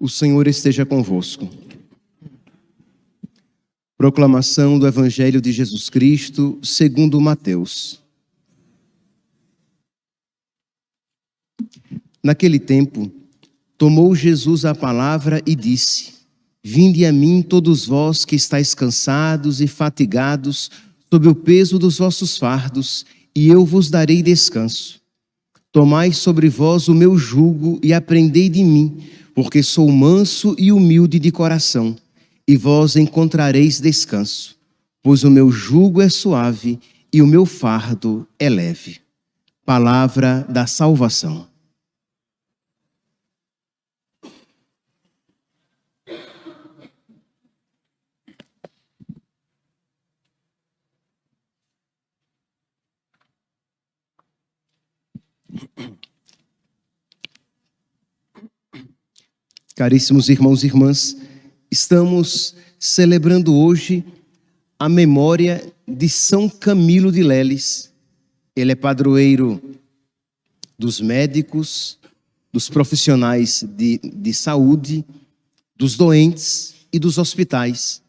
O Senhor esteja convosco. Proclamação do Evangelho de Jesus Cristo, segundo Mateus. Naquele tempo, tomou Jesus a palavra e disse: Vinde a mim, todos vós que estáis cansados e fatigados, sob o peso dos vossos fardos, e eu vos darei descanso. Tomai sobre vós o meu jugo e aprendei de mim porque sou manso e humilde de coração, e vós encontrareis descanso, pois o meu jugo é suave e o meu fardo é leve. Palavra da salvação. Caríssimos irmãos e irmãs, estamos celebrando hoje a memória de São Camilo de Leles. Ele é padroeiro dos médicos, dos profissionais de, de saúde, dos doentes e dos hospitais.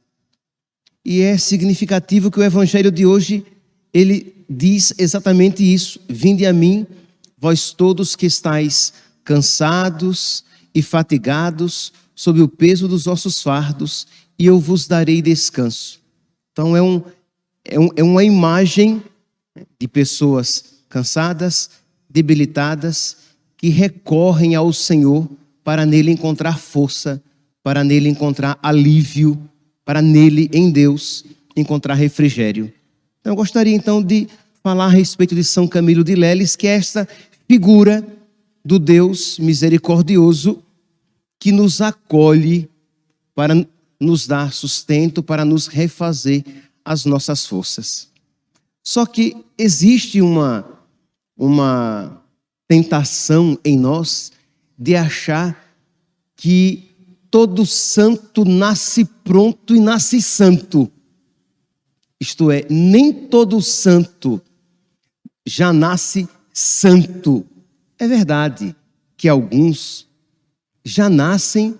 E é significativo que o evangelho de hoje ele diz exatamente isso: Vinde a mim, vós todos que estáis cansados e fatigados sob o peso dos vossos fardos, e eu vos darei descanso. Então é, um, é, um, é uma imagem de pessoas cansadas, debilitadas, que recorrem ao Senhor para nele encontrar força, para nele encontrar alívio, para nele, em Deus, encontrar refrigério. Então, eu gostaria então de falar a respeito de São Camilo de Leles, que é esta figura do Deus misericordioso que nos acolhe para nos dar sustento, para nos refazer as nossas forças. Só que existe uma, uma tentação em nós de achar que todo santo nasce pronto e nasce santo. Isto é, nem todo santo já nasce santo. É verdade que alguns já nascem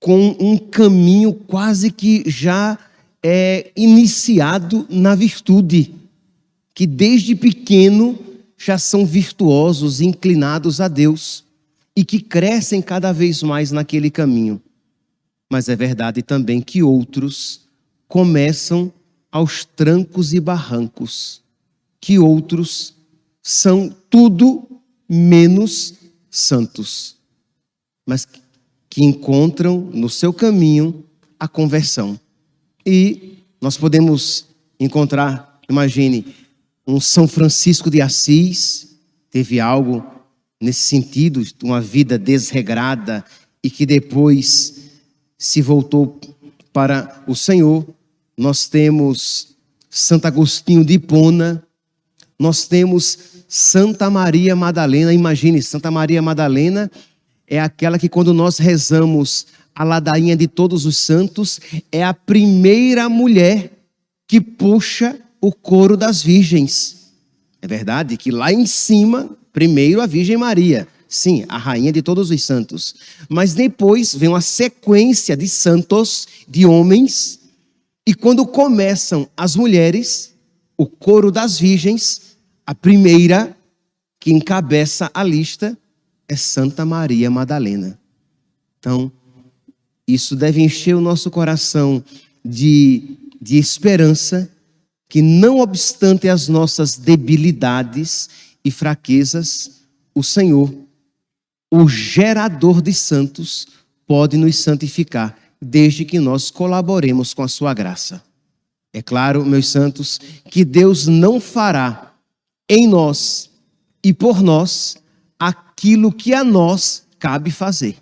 com um caminho quase que já é iniciado na virtude, que desde pequeno já são virtuosos, inclinados a Deus e que crescem cada vez mais naquele caminho. Mas é verdade também que outros começam aos trancos e barrancos, que outros são tudo menos santos, mas que encontram no seu caminho a conversão. E nós podemos encontrar, imagine, um São Francisco de Assis, teve algo nesse sentido, uma vida desregrada e que depois se voltou para o Senhor. Nós temos Santo Agostinho de Hipona, nós temos Santa Maria Madalena. Imagine, Santa Maria Madalena é aquela que, quando nós rezamos a ladainha de todos os santos, é a primeira mulher que puxa o coro das virgens. É verdade que lá em cima, primeiro a Virgem Maria, sim, a rainha de todos os santos. Mas depois vem uma sequência de santos, de homens, e quando começam as mulheres, o coro das virgens, a primeira que encabeça a lista é Santa Maria Madalena. Então, isso deve encher o nosso coração de, de esperança, que não obstante as nossas debilidades e fraquezas, o Senhor, o gerador de santos, pode nos santificar, desde que nós colaboremos com a sua graça. É claro, meus santos, que Deus não fará em nós e por nós aquilo que a nós cabe fazer.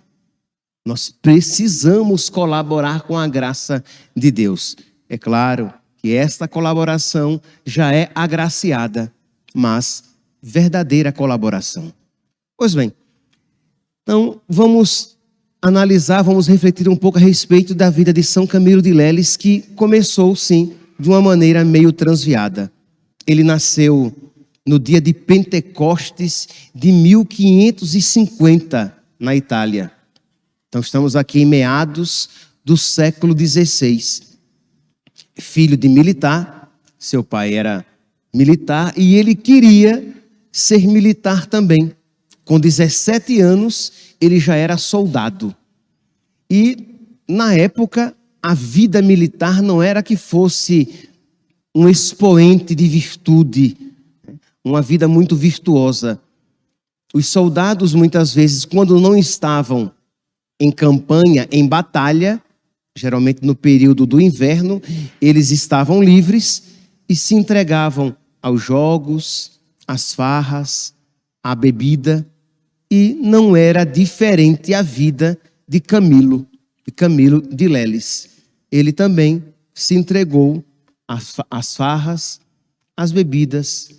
Nós precisamos colaborar com a graça de Deus. É claro que esta colaboração já é agraciada, mas verdadeira colaboração. Pois bem, então vamos analisar, vamos refletir um pouco a respeito da vida de São Camilo de Leles, que começou, sim, de uma maneira meio transviada. Ele nasceu no dia de Pentecostes de 1550, na Itália. Então estamos aqui em meados do século XVI. Filho de militar, seu pai era militar e ele queria ser militar também. Com 17 anos, ele já era soldado. E, na época, a vida militar não era que fosse um expoente de virtude, uma vida muito virtuosa. Os soldados, muitas vezes, quando não estavam em campanha, em batalha, geralmente no período do inverno, eles estavam livres e se entregavam aos jogos, às farras, à bebida, e não era diferente a vida de Camilo, de Camilo de Leles. Ele também se entregou às, farras, às bebidas,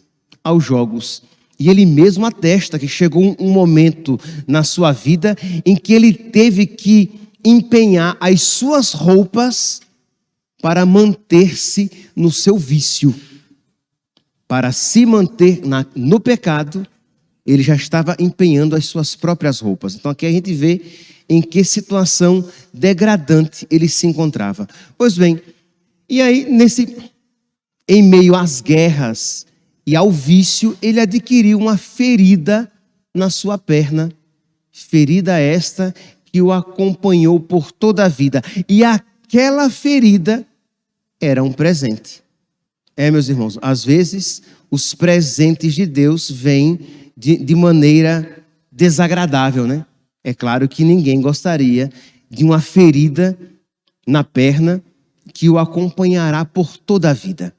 aos jogos. E ele mesmo atesta que chegou um momento na sua vida em que ele teve que empenhar as suas roupas para manter-se no seu vício para se manter na, no pecado, ele já estava empenhando as suas próprias roupas. Então aqui a gente vê em que situação degradante ele se encontrava. Pois bem, e aí nesse em meio às guerras e ao vício, ele adquiriu uma ferida na sua perna, ferida esta que o acompanhou por toda a vida. E aquela ferida era um presente. É, meus irmãos, às vezes os presentes de Deus vêm de, de maneira desagradável, né? É claro que ninguém gostaria de uma ferida na perna que o acompanhará por toda a vida.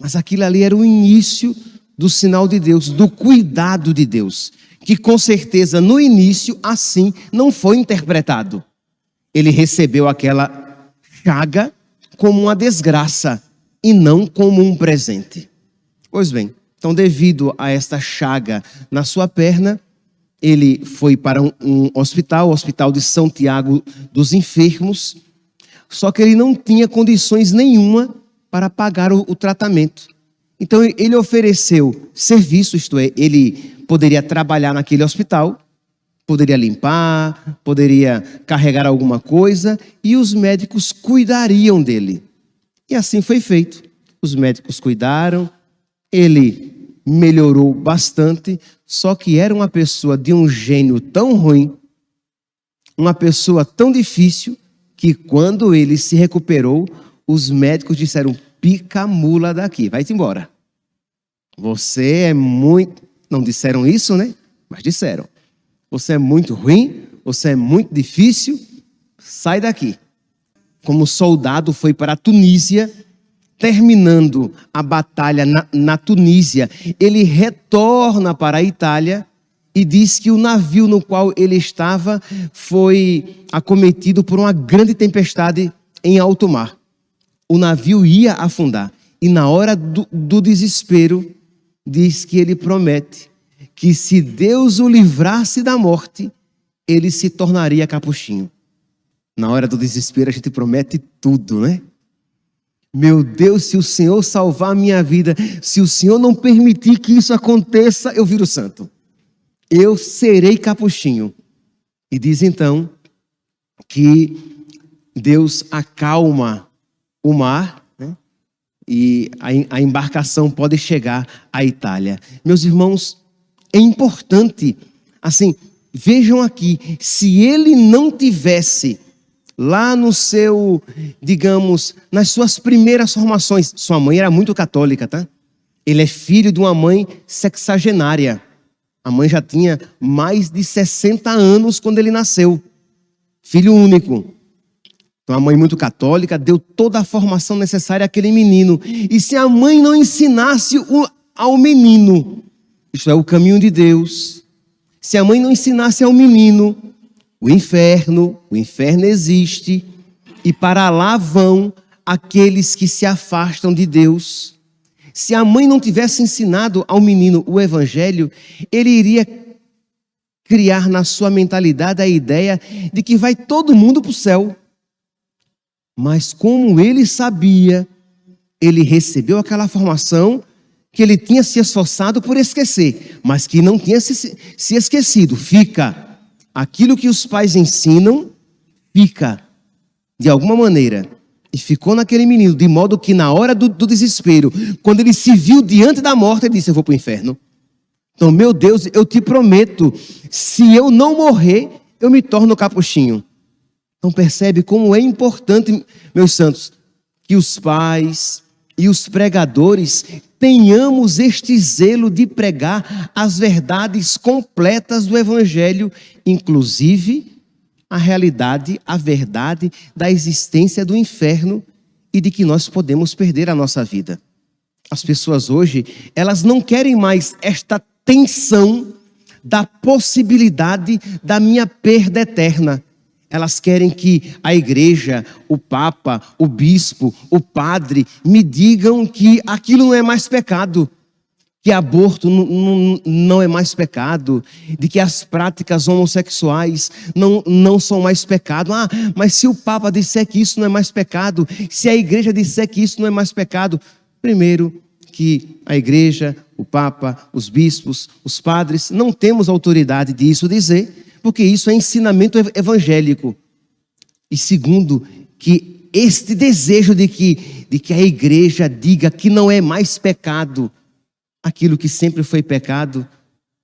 Mas aquilo ali era o início do sinal de Deus, do cuidado de Deus, que com certeza no início assim não foi interpretado. Ele recebeu aquela chaga como uma desgraça e não como um presente. Pois bem, então, devido a esta chaga na sua perna, ele foi para um, um hospital, o Hospital de São Tiago dos Enfermos, só que ele não tinha condições nenhuma para pagar o, o tratamento. Então, ele ofereceu serviço, isto é, ele poderia trabalhar naquele hospital, poderia limpar, poderia carregar alguma coisa, e os médicos cuidariam dele. E assim foi feito. Os médicos cuidaram, ele melhorou bastante, só que era uma pessoa de um gênio tão ruim, uma pessoa tão difícil, que quando ele se recuperou, os médicos disseram: pica mula daqui, vai-te embora. Você é muito. Não disseram isso, né? Mas disseram. Você é muito ruim, você é muito difícil, sai daqui como soldado, foi para a Tunísia. Terminando a batalha na, na Tunísia, ele retorna para a Itália e diz que o navio no qual ele estava foi acometido por uma grande tempestade em alto mar. O navio ia afundar. E na hora do, do, desespero, diz que ele promete que se Deus o livrasse da morte, ele se tornaria capuchinho. Na hora do desespero, a gente promete tudo, né? Meu Deus, se o Senhor salvar a minha vida, se o Senhor não permitir que isso aconteça, eu viro santo. Eu serei capuchinho. E diz então que Deus acalma o mar né? e a, a embarcação pode chegar à Itália. Meus irmãos, é importante, assim, vejam aqui, se ele não tivesse lá no seu, digamos, nas suas primeiras formações. Sua mãe era muito católica, tá? Ele é filho de uma mãe sexagenária. A mãe já tinha mais de 60 anos quando ele nasceu. Filho único. Então, a mãe muito católica deu toda a formação necessária àquele menino. E se a mãe não ensinasse o, ao menino, isto é, o caminho de Deus, se a mãe não ensinasse ao menino o inferno, o inferno existe e para lá vão aqueles que se afastam de Deus. Se a mãe não tivesse ensinado ao menino o evangelho, ele iria criar na sua mentalidade a ideia de que vai todo mundo para o céu. Mas como ele sabia, ele recebeu aquela formação que ele tinha se esforçado por esquecer, mas que não tinha se, se esquecido. Fica aquilo que os pais ensinam fica, de alguma maneira, e ficou naquele menino, de modo que na hora do, do desespero, quando ele se viu diante da morte, ele disse: Eu vou para o inferno. Então, meu Deus, eu te prometo, se eu não morrer, eu me torno capuchinho. Então, percebe como é importante, meus santos, que os pais e os pregadores tenhamos este zelo de pregar as verdades completas do Evangelho, inclusive a realidade, a verdade da existência do inferno e de que nós podemos perder a nossa vida. As pessoas hoje, elas não querem mais esta tensão da possibilidade da minha perda eterna. Elas querem que a igreja, o papa, o bispo, o padre me digam que aquilo não é mais pecado, que aborto não, é mais pecado, de que as práticas homossexuais não, não são mais pecado. Ah, mas se o papa disser que isso não é mais pecado, se a igreja disser que isso não é mais pecado, primeiro, que a igreja, o Papa, os bispos, os padres, não temos autoridade disso dizer, porque isso é ensinamento evangélico. E segundo, que este desejo de que, de que a igreja diga que não é mais pecado aquilo que sempre foi pecado,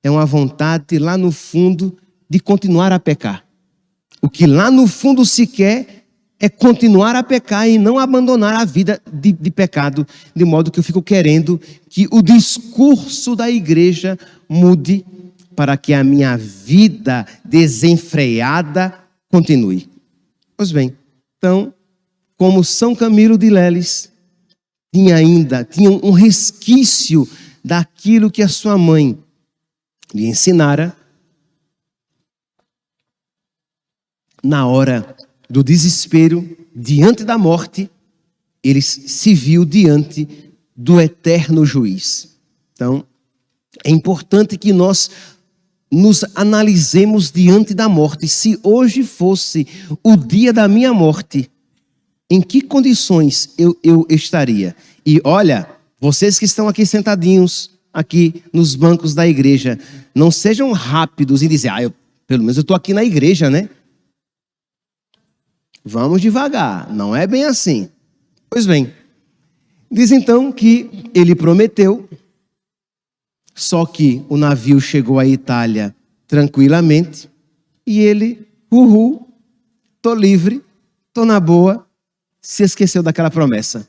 é uma vontade lá no fundo de continuar a pecar. O que lá no fundo se quer é continuar a pecar e não abandonar a vida de, de, pecado, de modo que eu fico querendo que o discurso da igreja mude para que a minha vida desenfreada continue. Pois bem, então, como São Camilo de Leles tinha ainda, tinha um resquício daquilo que a sua mãe lhe ensinara, na hora do desespero, diante da morte, ele se viu diante do eterno juiz. Então, é importante que nós nos analisemos diante da morte. Se hoje fosse o dia da minha morte, em que condições eu, eu estaria? E olha, vocês que estão aqui sentadinhos, aqui nos bancos da igreja, não sejam rápidos em dizer, ah, eu, pelo menos eu estou aqui na igreja, né? Vamos devagar, não é bem assim. Pois bem, diz então que ele prometeu, só que o navio chegou à Itália tranquilamente e ele, uhul, tô livre, tô na boa, se esqueceu daquela promessa.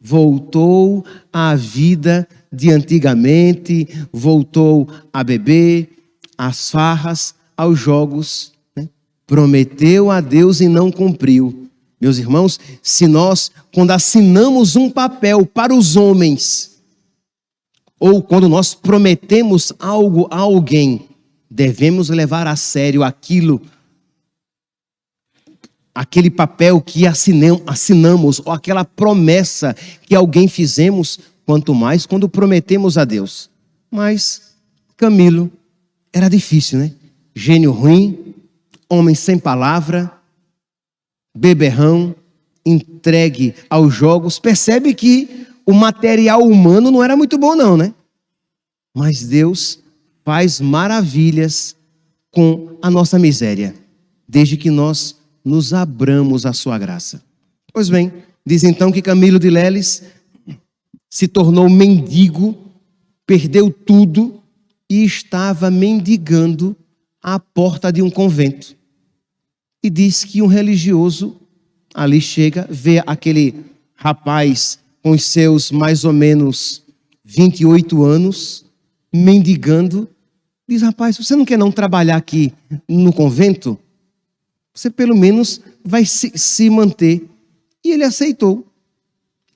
Voltou à vida de antigamente, voltou a beber, às farras, aos jogos prometeu a Deus e não cumpriu. Meus irmãos, se nós, quando assinamos um papel para os homens, ou quando nós prometemos algo a alguém, devemos levar a sério aquilo, aquele papel que assinamos, ou aquela promessa que alguém fizemos, quanto mais quando prometemos a Deus. Mas Camilo era difícil, né? Gênio ruim, homem sem palavra, beberrão, entregue aos jogos. Percebe que o material humano não era muito bom, não, né? Mas Deus faz maravilhas com a nossa miséria, desde que nós nos abramos à sua graça. Pois bem, diz então que Camilo de Leles se tornou mendigo, perdeu tudo e estava mendigando à porta de um convento. E diz que um religioso ali chega, vê aquele rapaz com os seus mais ou menos 28 anos, mendigando, diz: Rapaz, você não quer não trabalhar aqui no convento? Você pelo menos vai se, se manter. E ele aceitou.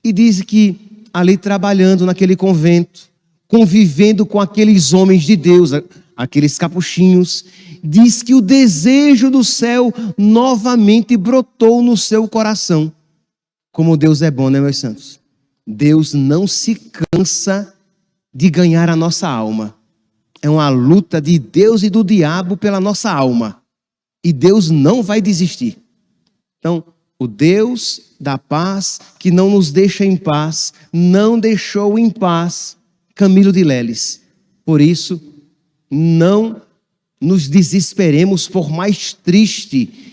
E diz que ali trabalhando naquele convento, convivendo com aqueles homens de Deus, aqueles capuchinhos, diz que o desejo do céu novamente brotou no seu coração. Como Deus é bom, né, meus santos? Deus não se cansa de ganhar a nossa alma. É uma luta de Deus e do diabo pela nossa alma. E Deus não vai desistir. Então, o Deus da paz, que não nos deixa em paz, não deixou em paz Camilo de Leles. Por isso, não nos desesperemos, por mais triste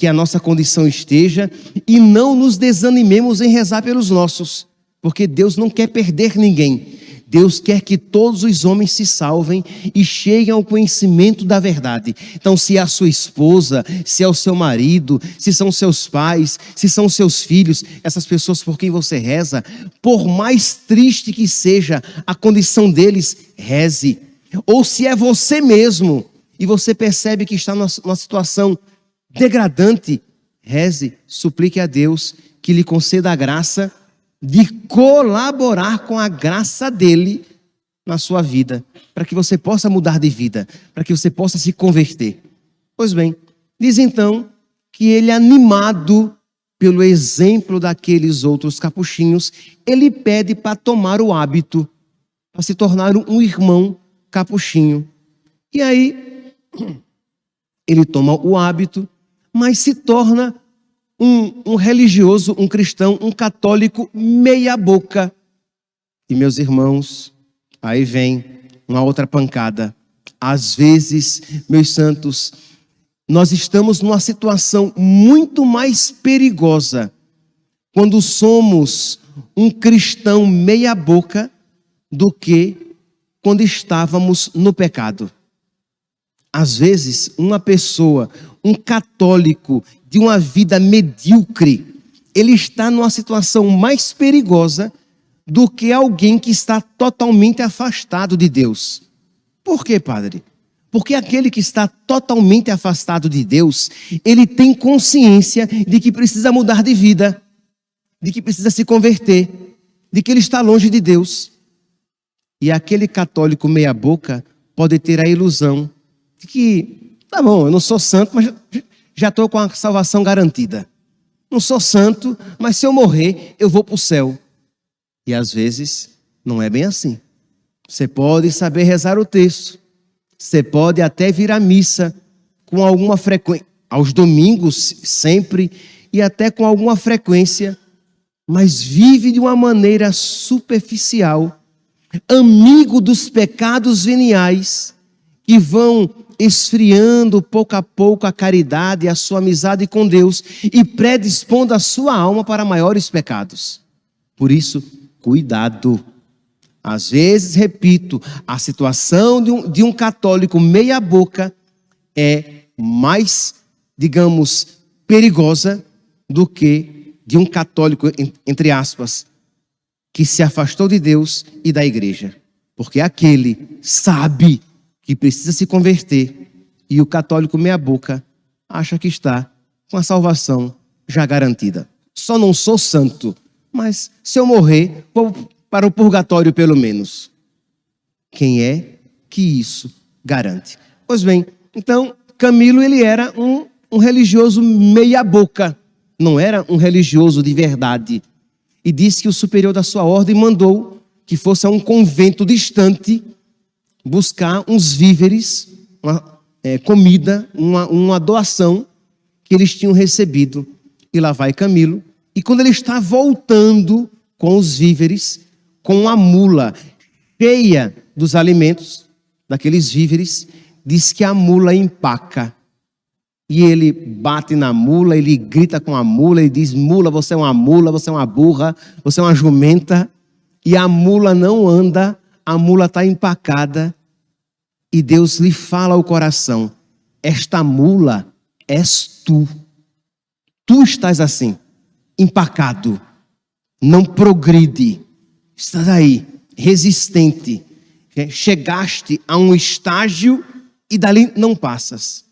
que a nossa condição esteja e não nos desanimemos em rezar pelos nossos, porque Deus não quer perder ninguém. Deus quer que todos os homens se salvem e cheguem ao conhecimento da verdade. Então, se é a sua esposa, se é o seu marido, se são seus pais, se são seus filhos, essas pessoas por quem você reza, por mais triste que seja a condição deles, reze. Ou se é você mesmo e você percebe que está numa situação degradante, reze, suplique a Deus que lhe conceda a graça de colaborar com a graça dele na sua vida, para que você possa mudar de vida, para que você possa se converter. Pois bem, diz então que ele, animado pelo exemplo daqueles outros capuchinhos, ele pede para tomar o hábito, para se tornar um irmão capuchinho. E aí, ele toma o hábito, mas se torna um, um religioso, um cristão, um católico meia-boca. E meus irmãos, aí vem uma outra pancada. Às vezes, meus santos, nós estamos numa situação muito mais perigosa quando somos um cristão meia-boca do que quando estávamos no pecado. Às vezes, uma pessoa, um católico de uma vida medíocre, ele está numa situação mais perigosa do que alguém que está totalmente afastado de Deus. Por quê, padre? Porque aquele que está totalmente afastado de Deus, ele tem consciência de que precisa mudar de vida, de que precisa se converter, de que ele está longe de Deus. E aquele católico meia-boca pode ter a ilusão de que, tá bom, eu não sou santo, mas já estou com a salvação garantida. Não sou santo, mas se eu morrer, eu vou para o céu. E às vezes não é bem assim. Você pode saber rezar o texto, você pode até vir à missa com alguma frequência, aos domingos sempre, e até com alguma frequência, mas vive de uma maneira superficial, amigo dos pecados veniais, que vão esfriando pouco a pouco a caridade e a sua amizade com Deus e predispondo a sua alma para maiores pecados. Por isso, cuidado. Às vezes, repito, a situação de um, de um católico meia-boca é mais, digamos, perigosa do que de um católico, entre aspas, que se afastou de Deus e da igreja. Porque aquele sabe que precisa se converter e o católico meia-boca acha que está com a salvação já garantida. Só não sou santo, mas se eu morrer, vou para o purgatório pelo menos. Quem é que isso garante? Pois bem, então Camilo ele era um, um religioso meia-boca, não era um religioso de verdade. E disse que o superior da sua ordem mandou que fosse a um convento distante buscar uns víveres, uma é, comida, uma, uma doação que eles tinham recebido. E lá vai Camilo. E quando ele está voltando com os víveres, com a mula cheia dos alimentos, daqueles víveres, diz que a mula empaca. E ele bate na mula, ele grita com a mula, ele diz: Mula, você é uma mula, você é uma burra, você é uma jumenta. E a mula não anda a mula está empacada e Deus lhe fala ao coração: Esta mula és tu. Tu estás assim, empacado, não progride, estás aí, resistente. Chegaste a um estágio e dali não passas.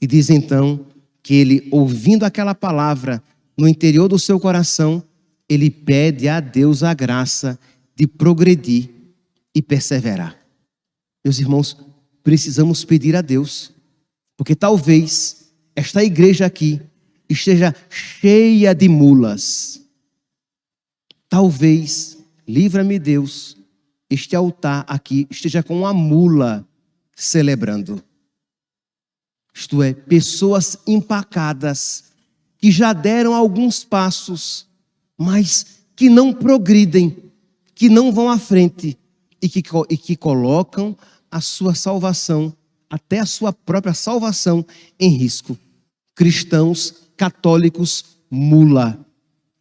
E diz então que ele, ouvindo aquela palavra no interior do seu coração, ele pede a Deus a graça de progredir e perseverar. Meus irmãos, precisamos pedir a Deus, porque talvez esta igreja aqui esteja cheia de mulas. Talvez, livra-me Deus, este altar aqui esteja com uma mula celebrando. Isto é, pessoas empacadas que já deram alguns passos, mas que não progridem, que não vão à frente e que, e que colocam a sua salvação, até a sua própria salvação, em risco. Cristãos católicos mula,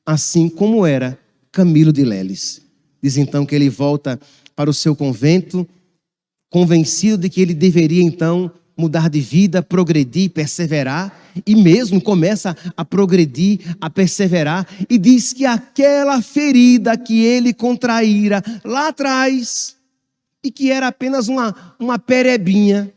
assim como era Camilo de Leles. Diz então que ele volta para o seu convento, convencido de que ele deveria então mudar de vida, progredir, perseverar, e mesmo começa a progredir, a perseverar, e diz que aquela ferida que ele contraíra lá atrás, e que era apenas uma, uma perebinha,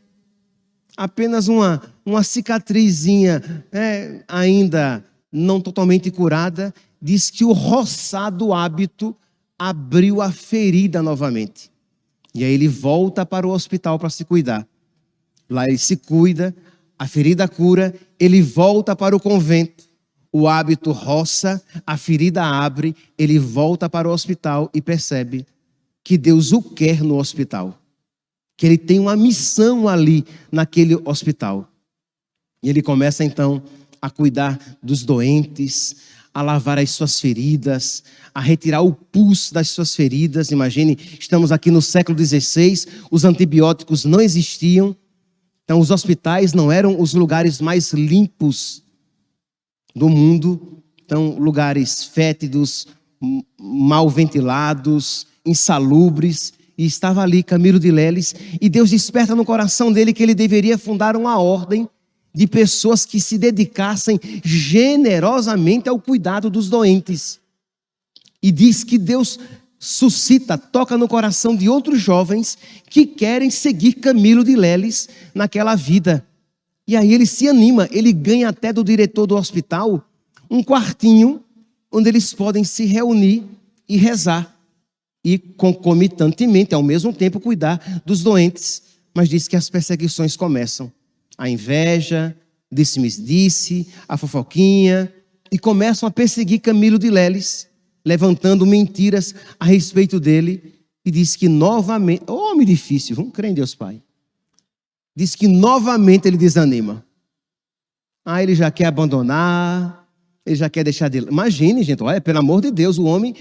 apenas uma, uma cicatrizinha, é, ainda não totalmente curada, diz que o roçar do hábito abriu a ferida novamente. E aí ele volta para o hospital para se cuidar. Lá ele se cuida, a ferida cura, ele volta para o convento. O hábito roça, a ferida abre, ele volta para o hospital e percebe que Deus o quer no hospital. Que ele tem uma missão ali naquele hospital. E ele começa então a cuidar dos doentes, a lavar as suas feridas, a retirar o pus das suas feridas. Imagine, estamos aqui no século XVI, os antibióticos não existiam, então os hospitais não eram os lugares mais limpos do mundo, então lugares fétidos, mal ventilados, insalubres. E estava ali Camilo de Leles, e Deus desperta no coração dele que ele deveria fundar uma ordem de pessoas que se dedicassem generosamente ao cuidado dos doentes. E diz que Deus suscita, toca no coração de outros jovens que querem seguir Camilo de Leles naquela vida. E aí ele se anima, ele ganha até do diretor do hospital um quartinho onde eles podem se reunir e rezar. E concomitantemente, ao mesmo tempo, cuidar dos doentes. Mas diz que as perseguições começam a inveja, disse-me-disse, a fofoquinha, e começam a perseguir Camilo de Leles, levantando mentiras a respeito dele, e diz que novamente, homem difícil, vamos crer em Deus Pai. Diz que novamente ele desanima. Ah, ele já quer abandonar, ele já quer deixar de. Imagine, gente, olha, pelo amor de Deus, o homem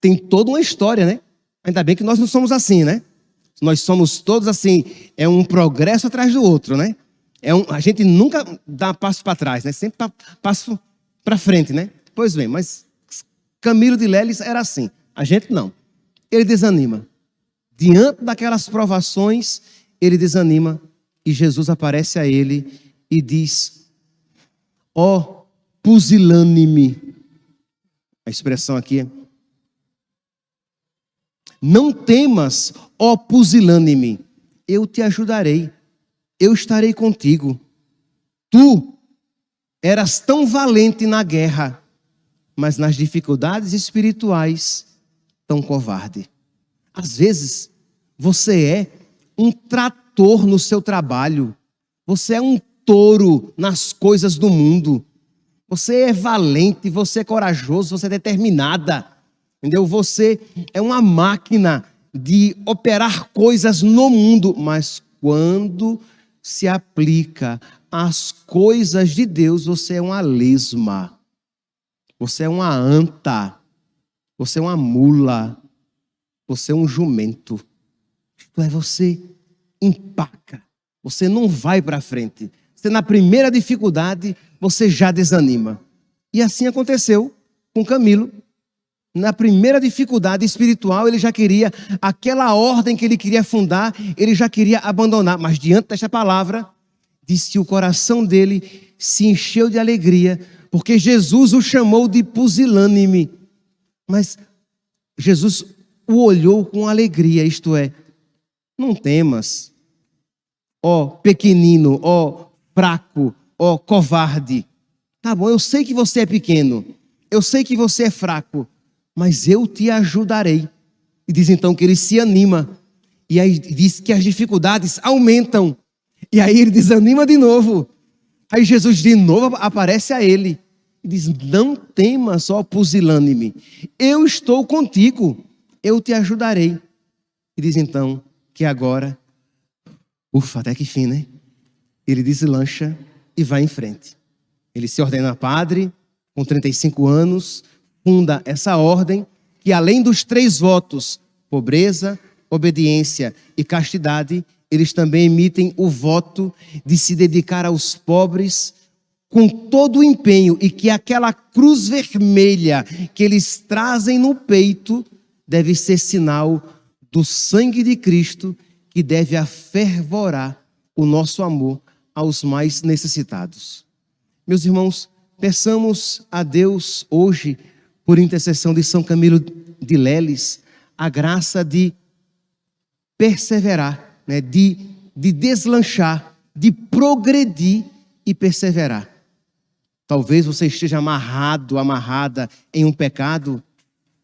tem toda uma história, né? Ainda bem que nós não somos assim, né? Nós somos todos assim, é um progresso atrás do outro, né? É um, a gente nunca dá passo para trás, né? Sempre passo para frente, né? Pois bem, mas Camilo de Leles era assim. A gente não. Ele desanima. Diante daquelas provações, ele desanima e Jesus aparece a ele e diz: Ó oh, pusilânime. A expressão aqui Não temas, ó pusilânime, eu te ajudarei eu estarei contigo. Tu eras tão valente na guerra, mas nas dificuldades espirituais, tão covarde. Às vezes, você é um trator no seu trabalho, você é um touro nas coisas do mundo. Você é valente, você é corajoso, você é determinada. Entendeu? Você é uma máquina de operar coisas no mundo, mas quando se aplica às coisas de Deus, você é uma lesma, você é uma anta, você é uma mula, você é um jumento. Isto é, você empaca, você não vai para frente. Você, na primeira dificuldade, você já desanima. E assim aconteceu com Camilo na primeira dificuldade espiritual, ele já queria, aquela ordem que ele queria fundar, ele já queria abandonar. Mas diante desta palavra, diz que o coração dele se encheu de alegria, porque Jesus o chamou de pusilânime. Mas Jesus o olhou com alegria, isto é, não temas, ó pequenino, ó fraco, ó covarde. Tá bom, eu sei que você é pequeno, eu sei que você é fraco, mas eu te ajudarei. E diz então que ele se anima. E aí diz que as dificuldades aumentam. E aí ele desanima de novo. Aí Jesus de novo aparece a ele e diz: Não temas, ó pusilânime, eu estou contigo, eu te ajudarei. E diz então que agora, ufa, até que fim, né? Ele deslancha e vai em frente. Ele se ordena padre, com 35 anos, funda essa ordem que, além dos três votos, pobreza, obediência e castidade, eles também emitem o voto de se dedicar aos pobres com todo o empenho e que aquela cruz vermelha que eles trazem no peito deve ser sinal do sangue de Cristo que deve afervorar o nosso amor aos mais necessitados. Meus irmãos, peçamos a Deus hoje, por intercessão de São Camilo de Leles, a graça de perseverar, né, de, de deslanchar, de progredir e perseverar. Talvez você esteja amarrado, amarrada em um pecado,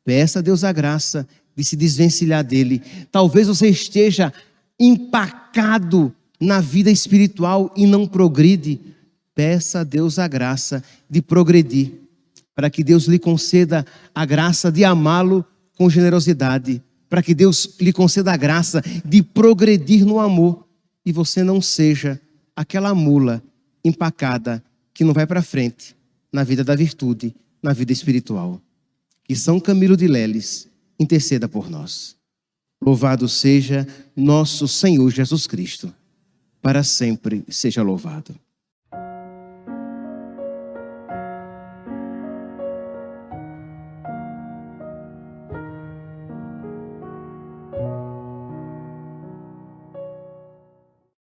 peça a Deus a graça de se desvencilhar dele. Talvez você esteja empacado na vida espiritual e não progride. Peça a Deus a graça de progredir, para que Deus lhe conceda a graça de amá-lo com generosidade, para que Deus lhe conceda a graça de progredir no amor e você não seja aquela mula empacada que não vai para frente na vida da virtude, na vida espiritual. Que São Camilo de Leles interceda por nós. Louvado seja nosso Senhor Jesus Cristo. Para sempre seja louvado.